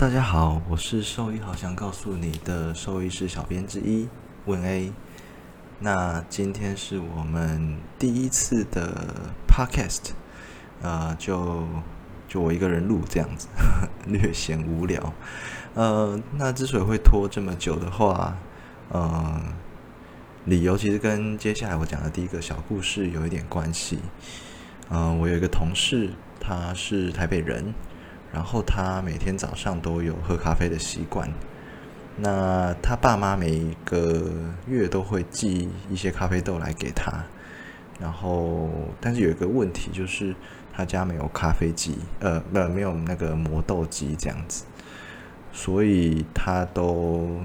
大家好，我是兽医，好想告诉你的兽医师小编之一问 A。那今天是我们第一次的 Podcast，呃，就就我一个人录这样子，略显无聊。呃，那之所以会拖这么久的话，呃，理由其实跟接下来我讲的第一个小故事有一点关系。嗯，我有一个同事，他是台北人。然后他每天早上都有喝咖啡的习惯。那他爸妈每个月都会寄一些咖啡豆来给他。然后，但是有一个问题就是，他家没有咖啡机，呃，不，没有那个磨豆机这样子，所以他都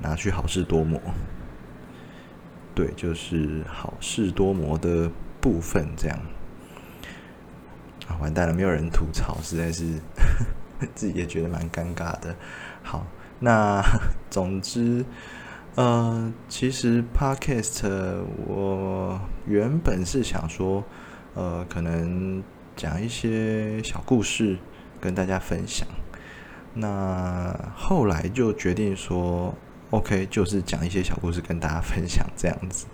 拿去好事多磨。对，就是好事多磨的部分这样。完蛋了，没有人吐槽，实在是自己也觉得蛮尴尬的。好，那 总之，呃，其实 Podcast 我原本是想说，呃，可能讲一些小故事跟大家分享。那后来就决定说，OK，就是讲一些小故事跟大家分享这样子。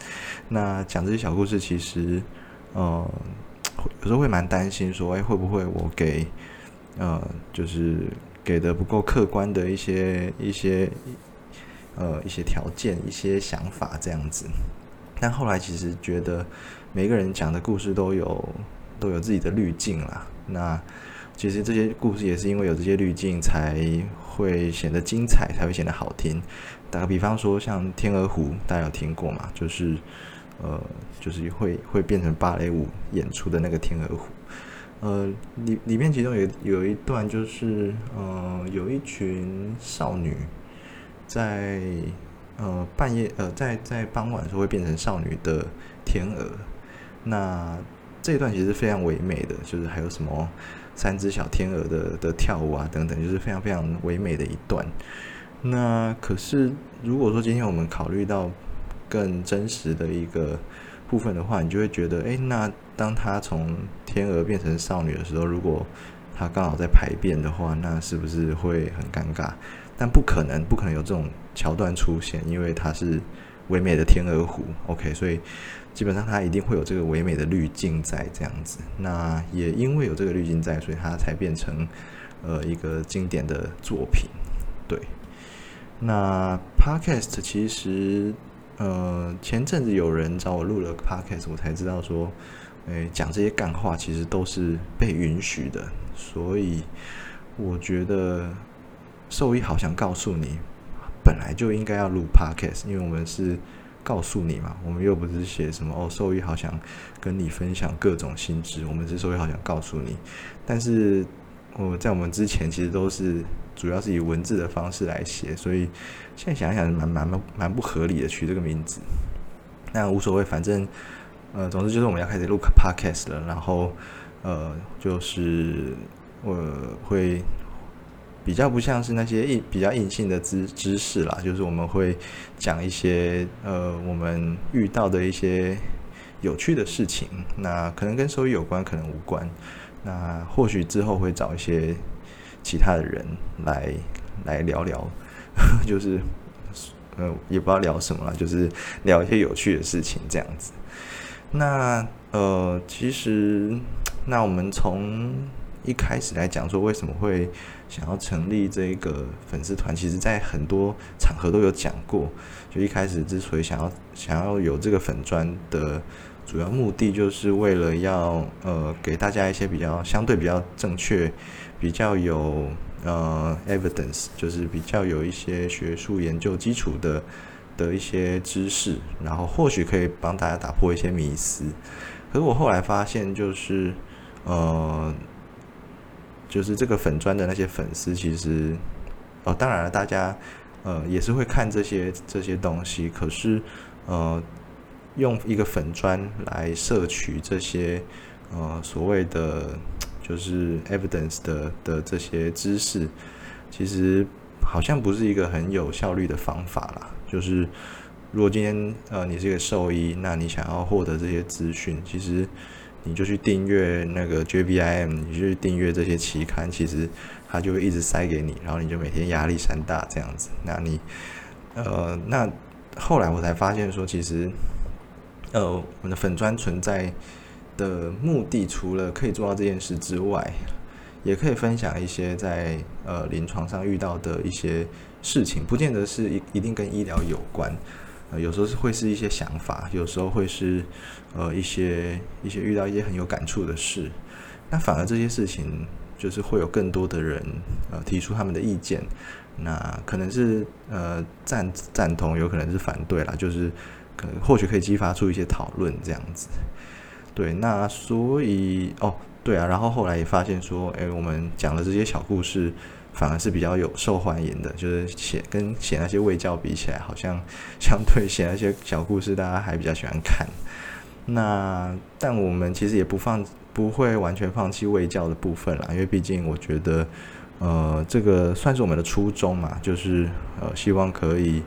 那讲这些小故事，其实，呃。有时候会蛮担心，说，哎，会不会我给，呃，就是给的不够客观的一些一些，呃，一些条件、一些想法这样子。但后来其实觉得，每个人讲的故事都有都有自己的滤镜啦。那其实这些故事也是因为有这些滤镜，才会显得精彩，才会显得好听。打个比方说，像《天鹅湖》，大家有听过吗？就是。呃，就是会会变成芭蕾舞演出的那个天鹅湖，呃，里里面其中有有一段就是，呃，有一群少女在呃半夜呃在在傍晚的时候会变成少女的天鹅，那这一段其实非常唯美的，就是还有什么三只小天鹅的的跳舞啊等等，就是非常非常唯美的一段。那可是如果说今天我们考虑到。更真实的一个部分的话，你就会觉得，哎，那当他从天鹅变成少女的时候，如果他刚好在排便的话，那是不是会很尴尬？但不可能，不可能有这种桥段出现，因为它是唯美的天鹅湖，OK，所以基本上它一定会有这个唯美的滤镜在这样子。那也因为有这个滤镜在，所以它才变成呃一个经典的作品。对，那 Podcast 其实。呃，前阵子有人找我录了 podcast，我才知道说，诶，讲这些干话其实都是被允许的。所以我觉得兽医好想告诉你，本来就应该要录 podcast，因为我们是告诉你嘛，我们又不是写什么哦，兽医好想跟你分享各种心知，我们是兽医好想告诉你。但是我在我们之前其实都是。主要是以文字的方式来写，所以现在想想蛮蛮蛮不合理的取这个名字。那无所谓，反正呃，总之就是我们要开始录 podcast 了。然后呃，就是我会比较不像是那些硬比较硬性的知知识啦，就是我们会讲一些呃我们遇到的一些有趣的事情。那可能跟收益有关，可能无关。那或许之后会找一些。其他的人来来聊聊，就是呃也不知道聊什么了，就是聊一些有趣的事情这样子。那呃其实那我们从一开始来讲说为什么会想要成立这个粉丝团，其实在很多场合都有讲过。就一开始之所以想要想要有这个粉砖的主要目的，就是为了要呃给大家一些比较相对比较正确。比较有呃 evidence，就是比较有一些学术研究基础的的一些知识，然后或许可以帮大家打破一些迷思。可是我后来发现，就是呃，就是这个粉砖的那些粉丝，其实哦，当然了，大家呃也是会看这些这些东西，可是呃，用一个粉砖来摄取这些呃所谓的。就是 evidence 的的这些知识，其实好像不是一个很有效率的方法啦。就是如果今天呃你是一个兽医，那你想要获得这些资讯，其实你就去订阅那个 J B I M，你去订阅这些期刊，其实它就会一直塞给你，然后你就每天压力山大这样子。那你，呃，那后来我才发现说，其实，呃，我们的粉砖存在的目的，除了可以做到这件事之外，也可以分享一些在呃临床上遇到的一些事情，不见得是一一定跟医疗有关。呃，有时候是会是一些想法，有时候会是呃一些一些遇到一些很有感触的事。那反而这些事情，就是会有更多的人呃提出他们的意见。那可能是呃赞赞同，有可能是反对啦，就是可能或许可以激发出一些讨论这样子。对，那所以哦，对啊，然后后来也发现说，诶，我们讲的这些小故事。反而是比较有受欢迎的，就是写跟写那些卫教比起来，好像相对写那些小故事，大家还比较喜欢看。那但我们其实也不放，不会完全放弃卫教的部分啦，因为毕竟我觉得，呃，这个算是我们的初衷嘛，就是呃，希望可以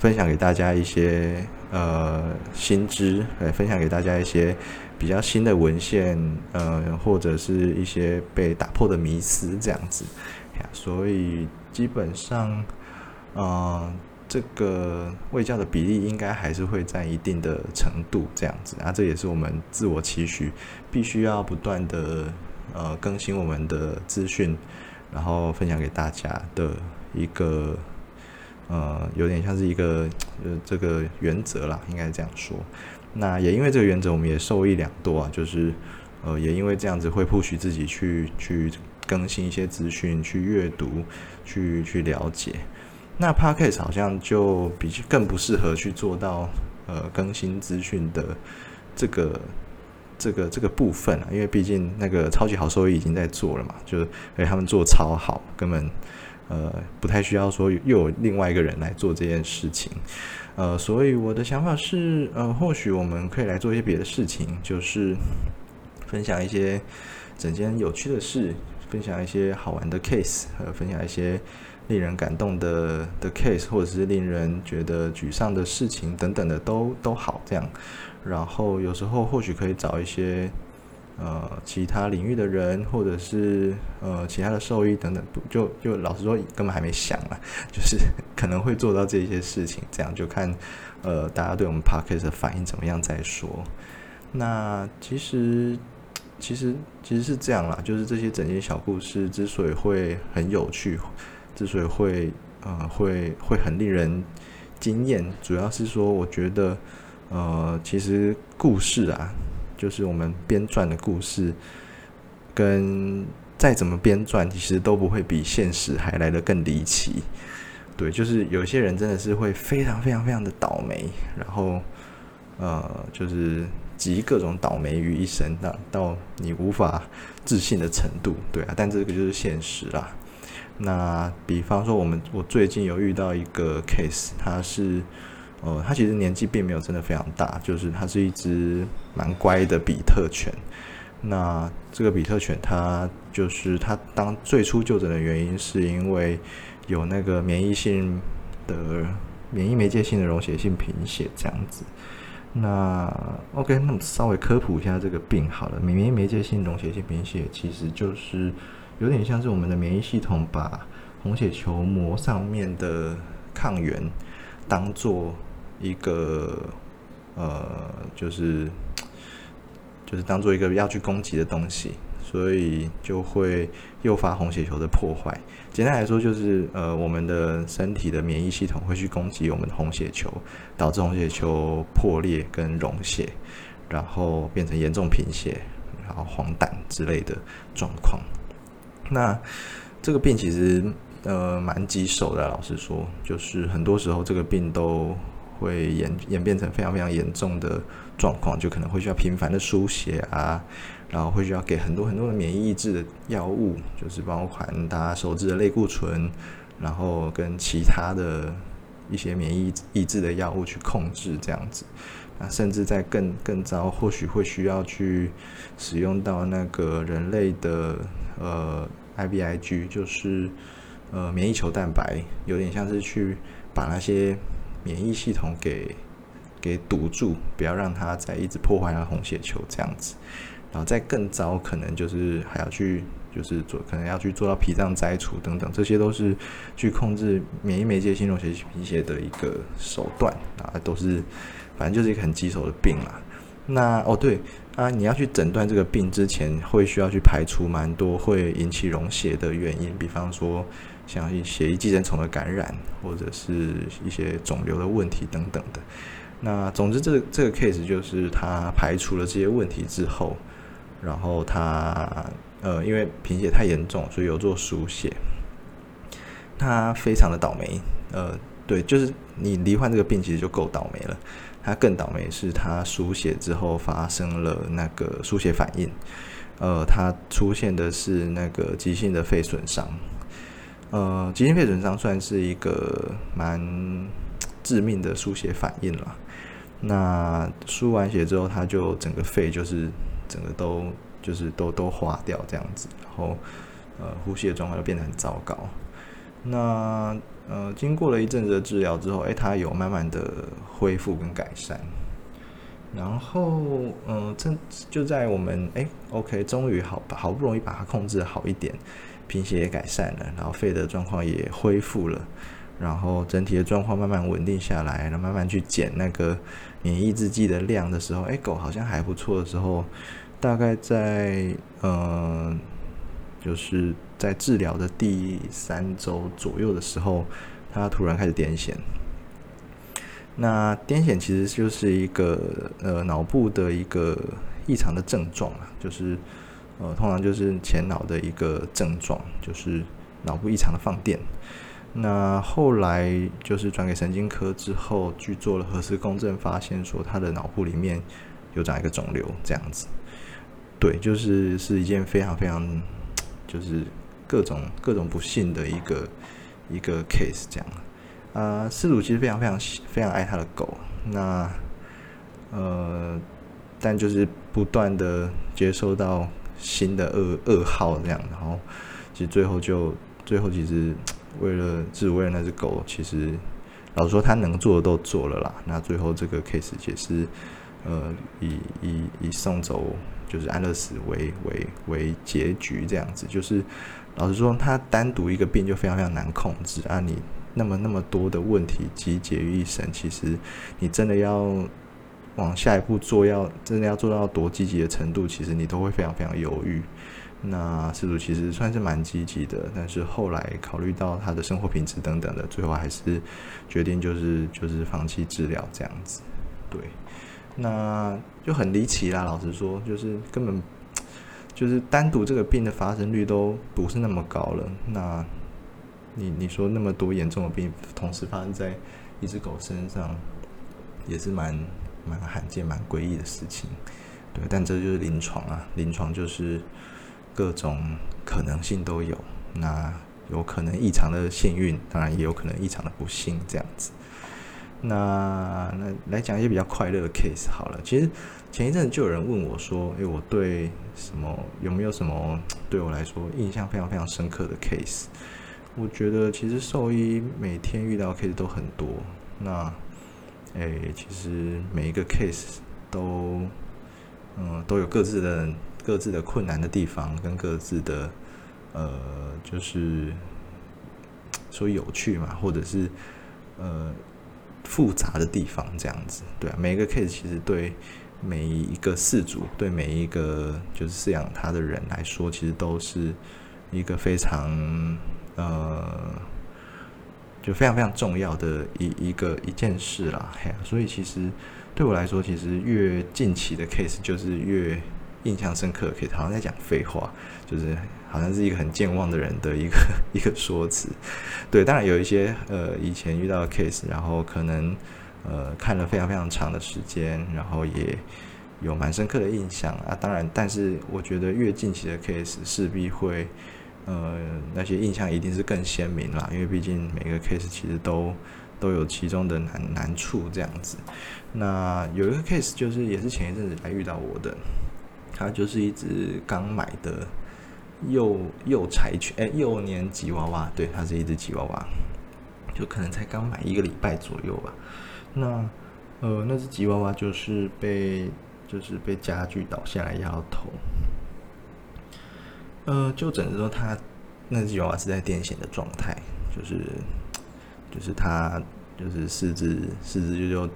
分享给大家一些呃新知，来分享给大家一些比较新的文献，呃，或者是一些被打破的迷思这样子。所以基本上，呃，这个卫教的比例应该还是会在一定的程度这样子啊，这也是我们自我期许，必须要不断的呃更新我们的资讯，然后分享给大家的一个呃有点像是一个呃这个原则啦，应该这样说。那也因为这个原则，我们也受益良多啊，就是呃也因为这样子会不许自己去去。更新一些资讯，去阅读，去去了解。那 Podcast 好像就比更不适合去做到呃更新资讯的这个这个这个部分啊，因为毕竟那个超级好收益已经在做了嘛，就是哎他们做超好，根本呃不太需要说又有另外一个人来做这件事情。呃，所以我的想法是，呃，或许我们可以来做一些别的事情，就是分享一些整件有趣的事。分享一些好玩的 case，呃，分享一些令人感动的的 case，或者是令人觉得沮丧的事情等等的，都都好这样。然后有时候或许可以找一些呃其他领域的人，或者是呃其他的兽医等等，就就老实说根本还没想啊，就是 可能会做到这些事情，这样就看呃大家对我们 podcast 的反应怎么样再说。那其实。其实其实是这样啦，就是这些整件小故事之所以会很有趣，之所以会呃会会很令人惊艳，主要是说我觉得呃其实故事啊，就是我们编撰的故事，跟再怎么编撰，其实都不会比现实还来得更离奇。对，就是有些人真的是会非常非常非常的倒霉，然后呃就是。集各种倒霉于一身，到到你无法置信的程度，对啊，但这个就是现实啦。那比方说，我们我最近有遇到一个 case，他是，呃，它其实年纪并没有真的非常大，就是它是一只蛮乖的比特犬。那这个比特犬，它就是它当最初就诊的原因，是因为有那个免疫性的免疫媒介性的溶血性贫血这样子。那 OK，那么稍微科普一下这个病好了。免疫媒介性溶血性贫血其实就是有点像是我们的免疫系统把红血球膜上面的抗原当做一个呃，就是就是当做一个要去攻击的东西。所以就会诱发红血球的破坏。简单来说，就是呃，我们的身体的免疫系统会去攻击我们的红血球，导致红血球破裂跟溶血，然后变成严重贫血，然后黄疸之类的状况。那这个病其实呃蛮棘手的，老实说，就是很多时候这个病都会演演变成非常非常严重的状况，就可能会需要频繁的输血啊。然后会需要给很多很多的免疫抑制的药物，就是包含大家熟知的类固醇，然后跟其他的一些免疫抑制的药物去控制这样子。那甚至在更更糟，或许会需要去使用到那个人类的呃 IVIG，就是呃免疫球蛋白，有点像是去把那些免疫系统给给堵住，不要让它再一直破坏它红血球这样子。然后再更糟，可能就是还要去就是做，可能要去做到脾脏摘除等等，这些都是去控制免疫媒介性溶血贫血的一个手段啊，都是反正就是一个很棘手的病啦。那哦对啊，你要去诊断这个病之前，会需要去排除蛮多会引起溶血的原因，比方说像一血液寄生虫的感染，或者是一些肿瘤的问题等等的。那总之，这这个 case 就是他排除了这些问题之后，然后他呃，因为贫血太严重，所以有做输血。他非常的倒霉，呃，对，就是你罹患这个病其实就够倒霉了。他更倒霉是他输血之后发生了那个输血反应，呃，他出现的是那个急性的肺损伤。呃，急性肺损伤算是一个蛮致命的输血反应了。那输完血之后，他就整个肺就是整个都就是都都化掉这样子，然后呃呼吸的状况就变得很糟糕。那呃经过了一阵子的治疗之后，哎，他有慢慢的恢复跟改善。然后嗯，这就在我们哎，OK，终于好好不容易把它控制好一点，贫血也改善了，然后肺的状况也恢复了。然后整体的状况慢慢稳定下来，然后慢慢去减那个免疫制剂的量的时候，哎，狗好像还不错的时候，大概在呃，就是在治疗的第三周左右的时候，它突然开始癫痫。那癫痫其实就是一个呃脑部的一个异常的症状啊，就是呃通常就是前脑的一个症状，就是脑部异常的放电。那后来就是转给神经科之后，去做了核磁共振，发现说他的脑部里面有长一个肿瘤，这样子。对，就是是一件非常非常，就是各种各种不幸的一个一个 case 这样。啊，失主其实非常非常非常爱他的狗，那呃，但就是不断的接收到新的噩噩耗这样，然后其实最后就最后其实。为了只为了那只狗，其实老实说，他能做的都做了啦。那最后这个 case 也是，呃，以以以送走就是安乐死为为为结局这样子。就是老实说，他单独一个病就非常非常难控制啊。你那么那么多的问题集结于一身，其实你真的要往下一步做，要真的要做到多积极的程度，其实你都会非常非常犹豫。那事主其实算是蛮积极的，但是后来考虑到他的生活品质等等的，最后还是决定就是就是放弃治疗这样子。对，那就很离奇啦。老实说，就是根本就是单独这个病的发生率都不是那么高了。那你你说那么多严重的病同时发生在一只狗身上，也是蛮蛮罕见、蛮诡异的事情。对，但这就是临床啊，临床就是。各种可能性都有，那有可能异常的幸运，当然也有可能异常的不幸，这样子。那那来讲一些比较快乐的 case 好了。其实前一阵就有人问我说：“诶，我对什么有没有什么 对我来说印象非常非常深刻的 case？” 我觉得其实兽医每天遇到 case 都很多。那诶，其实每一个 case 都嗯都有各自的。各自的困难的地方，跟各自的呃，就是说有趣嘛，或者是呃复杂的地方，这样子，对啊，每一个 case 其实对每一个饲主，对每一个就是饲养它的人来说，其实都是一个非常呃，就非常非常重要的一一个一件事啦。嘿，所以其实对我来说，其实越近期的 case 就是越。印象深刻，可以好像在讲废话，就是好像是一个很健忘的人的一个 一个说辞。对，当然有一些呃以前遇到的 case，然后可能呃看了非常非常长的时间，然后也有蛮深刻的印象啊。当然，但是我觉得越近期的 case 势必会呃那些印象一定是更鲜明啦，因为毕竟每个 case 其实都都有其中的难难处这样子。那有一个 case 就是也是前一阵子才遇到我的。它就是一只刚买的幼幼柴犬，哎，幼年吉娃娃。对，它是一只吉娃娃，就可能才刚买一个礼拜左右吧。那呃，那只吉娃娃就是被就是被家具倒下来压到头。呃，就诊的时候，他那只娃娃是在癫痫的状态，就是就是他就是四肢四肢就就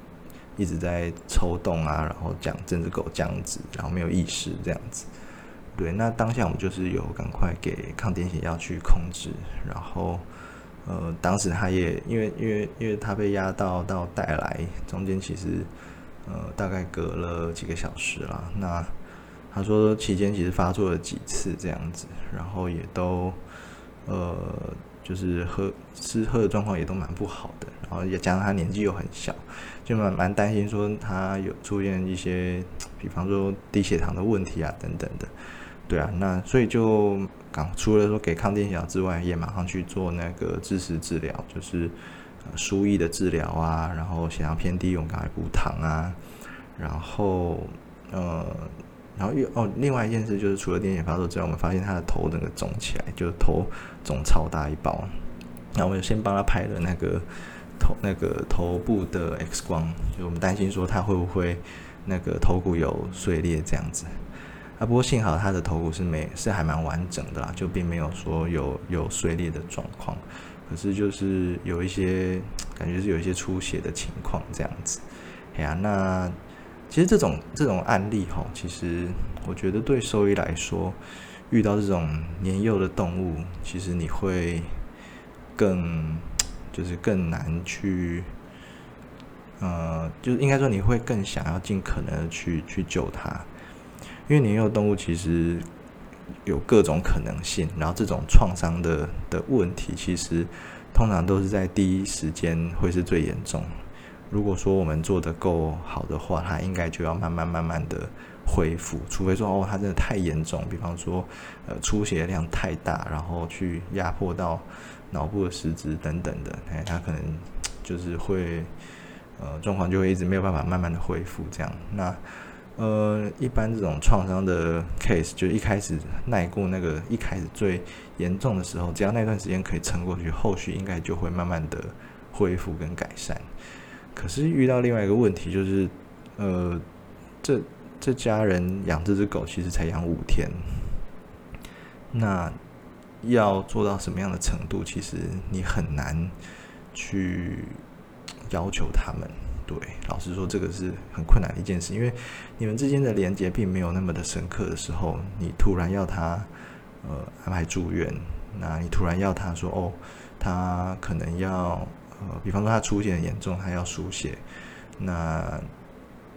一直在抽动啊，然后讲这只狗这样子，然后没有意识这样子。对，那当下我们就是有赶快给抗癫痫药去控制，然后呃，当时他也因为因为因为他被压到到带来中间，其实呃大概隔了几个小时了。那他说期间其实发作了几次这样子，然后也都呃就是喝吃喝的状况也都蛮不好的，然后也加上他年纪又很小，就蛮蛮担心说他有出现一些比方说低血糖的问题啊等等的。对啊，那所以就刚除了说给抗癫痫之外，也马上去做那个支持治疗，就是输液的治疗啊，然后血糖偏低，我们赶快补糖啊，然后呃，然后又哦，另外一件事就是除了癫痫发作之外，我们发现他的头整个肿起来，就是头肿超大一包，那我们就先帮他拍了那个头那个头部的 X 光，就我们担心说他会不会那个头骨有碎裂这样子。啊，不过幸好他的头骨是没是还蛮完整的啦，就并没有说有有碎裂的状况，可是就是有一些感觉是有一些出血的情况这样子。哎呀，那其实这种这种案例哈，其实我觉得对兽医来说，遇到这种年幼的动物，其实你会更就是更难去，呃，就是应该说你会更想要尽可能的去去救它。因为年幼动物其实有各种可能性，然后这种创伤的的问题，其实通常都是在第一时间会是最严重。如果说我们做的够好的话，它应该就要慢慢慢慢的恢复，除非说哦，它真的太严重，比方说呃出血量太大，然后去压迫到脑部的实质等等的，哎，它可能就是会呃状况就会一直没有办法慢慢的恢复这样。那呃，一般这种创伤的 case，就一开始耐过那个一开始最严重的时候，只要那段时间可以撑过去，后续应该就会慢慢的恢复跟改善。可是遇到另外一个问题，就是呃，这这家人养这只狗其实才养五天，那要做到什么样的程度，其实你很难去要求他们。对，老实说，这个是很困难的一件事，因为你们之间的连接并没有那么的深刻的时候，你突然要他呃安排住院，那你突然要他说哦，他可能要呃，比方说他出现严重，他要输血，那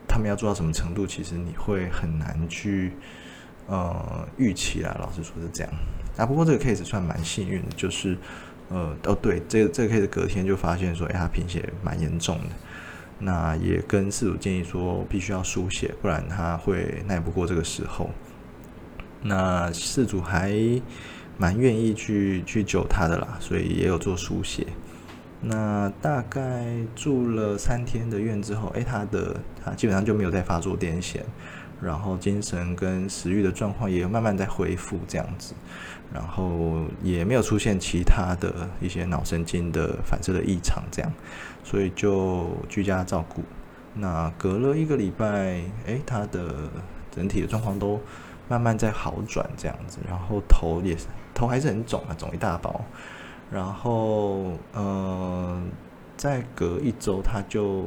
他们要做到什么程度，其实你会很难去呃预期啦。老实说是这样啊，不过这个 case 算蛮幸运的，就是呃哦对，这个这个 case 隔天就发现说，哎，他贫血蛮严重的。那也跟事主建议说，必须要输血，不然他会耐不过这个时候。那事主还蛮愿意去去救他的啦，所以也有做输血。那大概住了三天的院之后，诶，他的他基本上就没有再发作癫痫，然后精神跟食欲的状况也慢慢在恢复这样子，然后也没有出现其他的一些脑神经的反射的异常这样。所以就居家照顾，那隔了一个礼拜，诶，他的整体的状况都慢慢在好转，这样子，然后头也是头还是很肿啊，肿一大包，然后呃，再隔一周，他就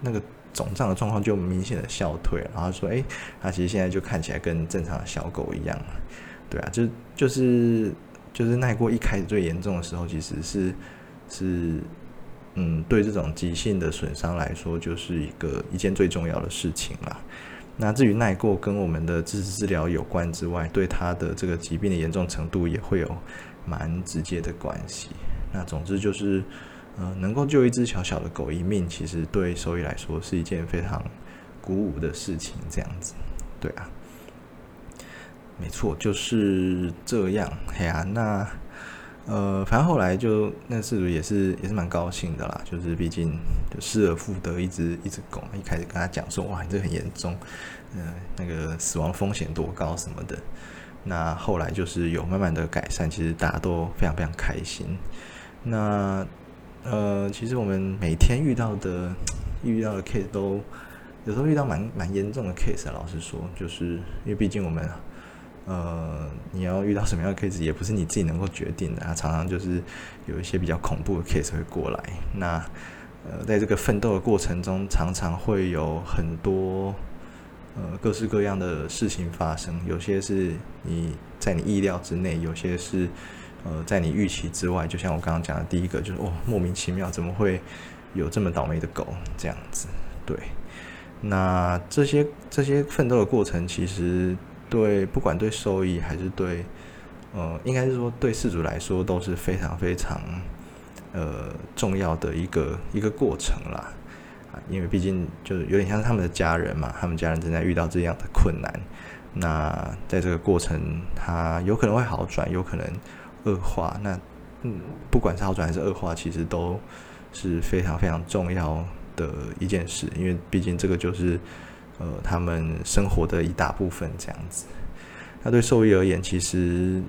那个肿胀的状况就明显的消退，然后说，诶，他其实现在就看起来跟正常的小狗一样，对啊，就就是就是耐过一开始最严重的时候，其实是是。嗯，对这种急性的损伤来说，就是一个一件最重要的事情啦。那至于耐过跟我们的支持治疗有关之外，对他的这个疾病的严重程度也会有蛮直接的关系。那总之就是，呃，能够救一只小小的狗一命，其实对兽医来说是一件非常鼓舞的事情。这样子，对啊，没错，就是这样。哎呀，那。呃，反正后来就那事主也是也是蛮高兴的啦，就是毕竟失而复得一只一只狗，一开始跟他讲说哇，你这很严重，嗯，那个死亡风险多高什么的，那后来就是有慢慢的改善，其实大家都非常非常开心。那呃，其实我们每天遇到的遇到的 case 都有时候遇到蛮蛮严重的 case，老实说，就是因为毕竟我们，呃，你要遇到什么样的 case，也不是你自己能够决定的，常常就是有一些比较恐怖的 case 会过来。那，呃，在这个奋斗的过程中，常常会有很多，呃，各式各样的事情发生，有些是你在你意料之内，有些是，呃，在你预期之外。就像我刚刚讲的第一个，就是哦，莫名其妙，怎么会有这么倒霉的狗这样子？对。那这些这些奋斗的过程，其实对不管对收益还是对，呃，应该是说对事主来说都是非常非常呃重要的一个一个过程啦。因为毕竟就是有点像是他们的家人嘛，他们家人正在遇到这样的困难。那在这个过程，他有可能会好转，有可能恶化。那嗯，不管是好转还是恶化，其实都是非常非常重要。的一件事，因为毕竟这个就是呃他们生活的一大部分这样子。那对兽医而言，其实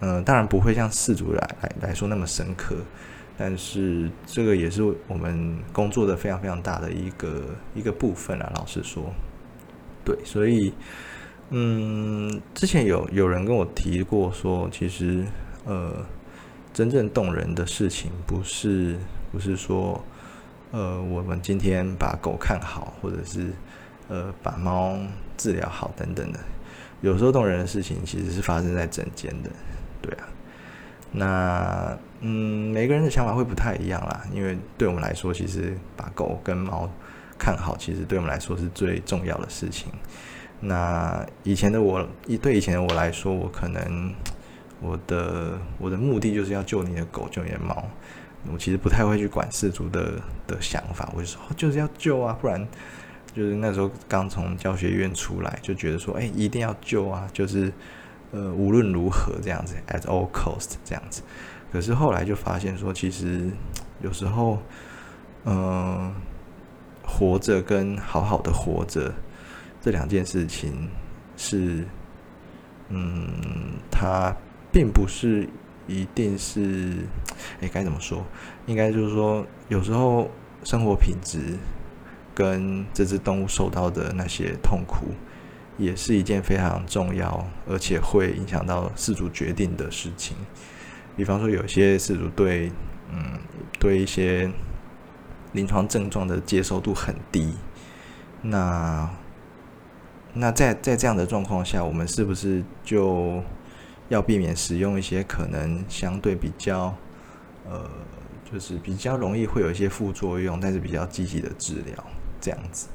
嗯当然不会像饲主来来来说那么深刻，但是这个也是我们工作的非常非常大的一个一个部分啊。老实说，对，所以嗯之前有有人跟我提过说，其实呃真正动人的事情不是不是说。呃，我们今天把狗看好，或者是呃把猫治疗好等等的，有时候动人的事情其实是发生在诊间的，对啊。那嗯，每个人的想法会不太一样啦，因为对我们来说，其实把狗跟猫看好，其实对我们来说是最重要的事情。那以前的我，一对以前的我来说，我可能我的我的目的就是要救你的狗，救你的猫。我其实不太会去管事主的的想法，我就说就是要救啊，不然就是那时候刚从教学院出来，就觉得说，哎，一定要救啊，就是呃无论如何这样子，at all cost 这样子。可是后来就发现说，其实有时候，嗯，活着跟好好的活着这两件事情是，嗯，它并不是。一定是，哎，该怎么说？应该就是说，有时候生活品质跟这只动物受到的那些痛苦，也是一件非常重要，而且会影响到饲主决定的事情。比方说，有些饲主对，嗯，对一些临床症状的接受度很低，那，那在在这样的状况下，我们是不是就？要避免使用一些可能相对比较，呃，就是比较容易会有一些副作用，但是比较积极的治疗，这样子，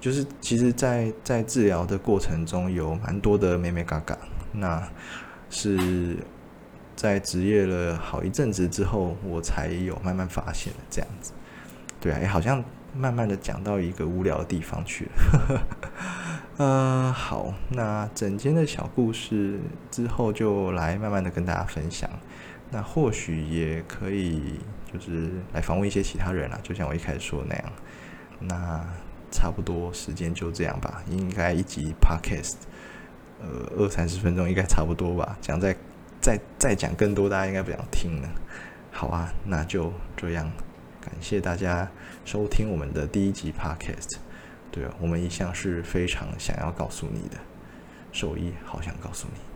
就是其实，在在治疗的过程中有蛮多的美美嘎嘎，那是在职业了好一阵子之后，我才有慢慢发现的这样子，对啊，也，好像慢慢的讲到一个无聊的地方去了。呃，好，那整间的小故事之后就来慢慢的跟大家分享。那或许也可以就是来访问一些其他人啊，就像我一开始说的那样。那差不多时间就这样吧，应该一集 podcast，呃，二三十分钟应该差不多吧。讲再再再讲更多，大家应该不想听了。好啊，那就这样，感谢大家收听我们的第一集 podcast。对啊，我们一向是非常想要告诉你的，兽医好想告诉你。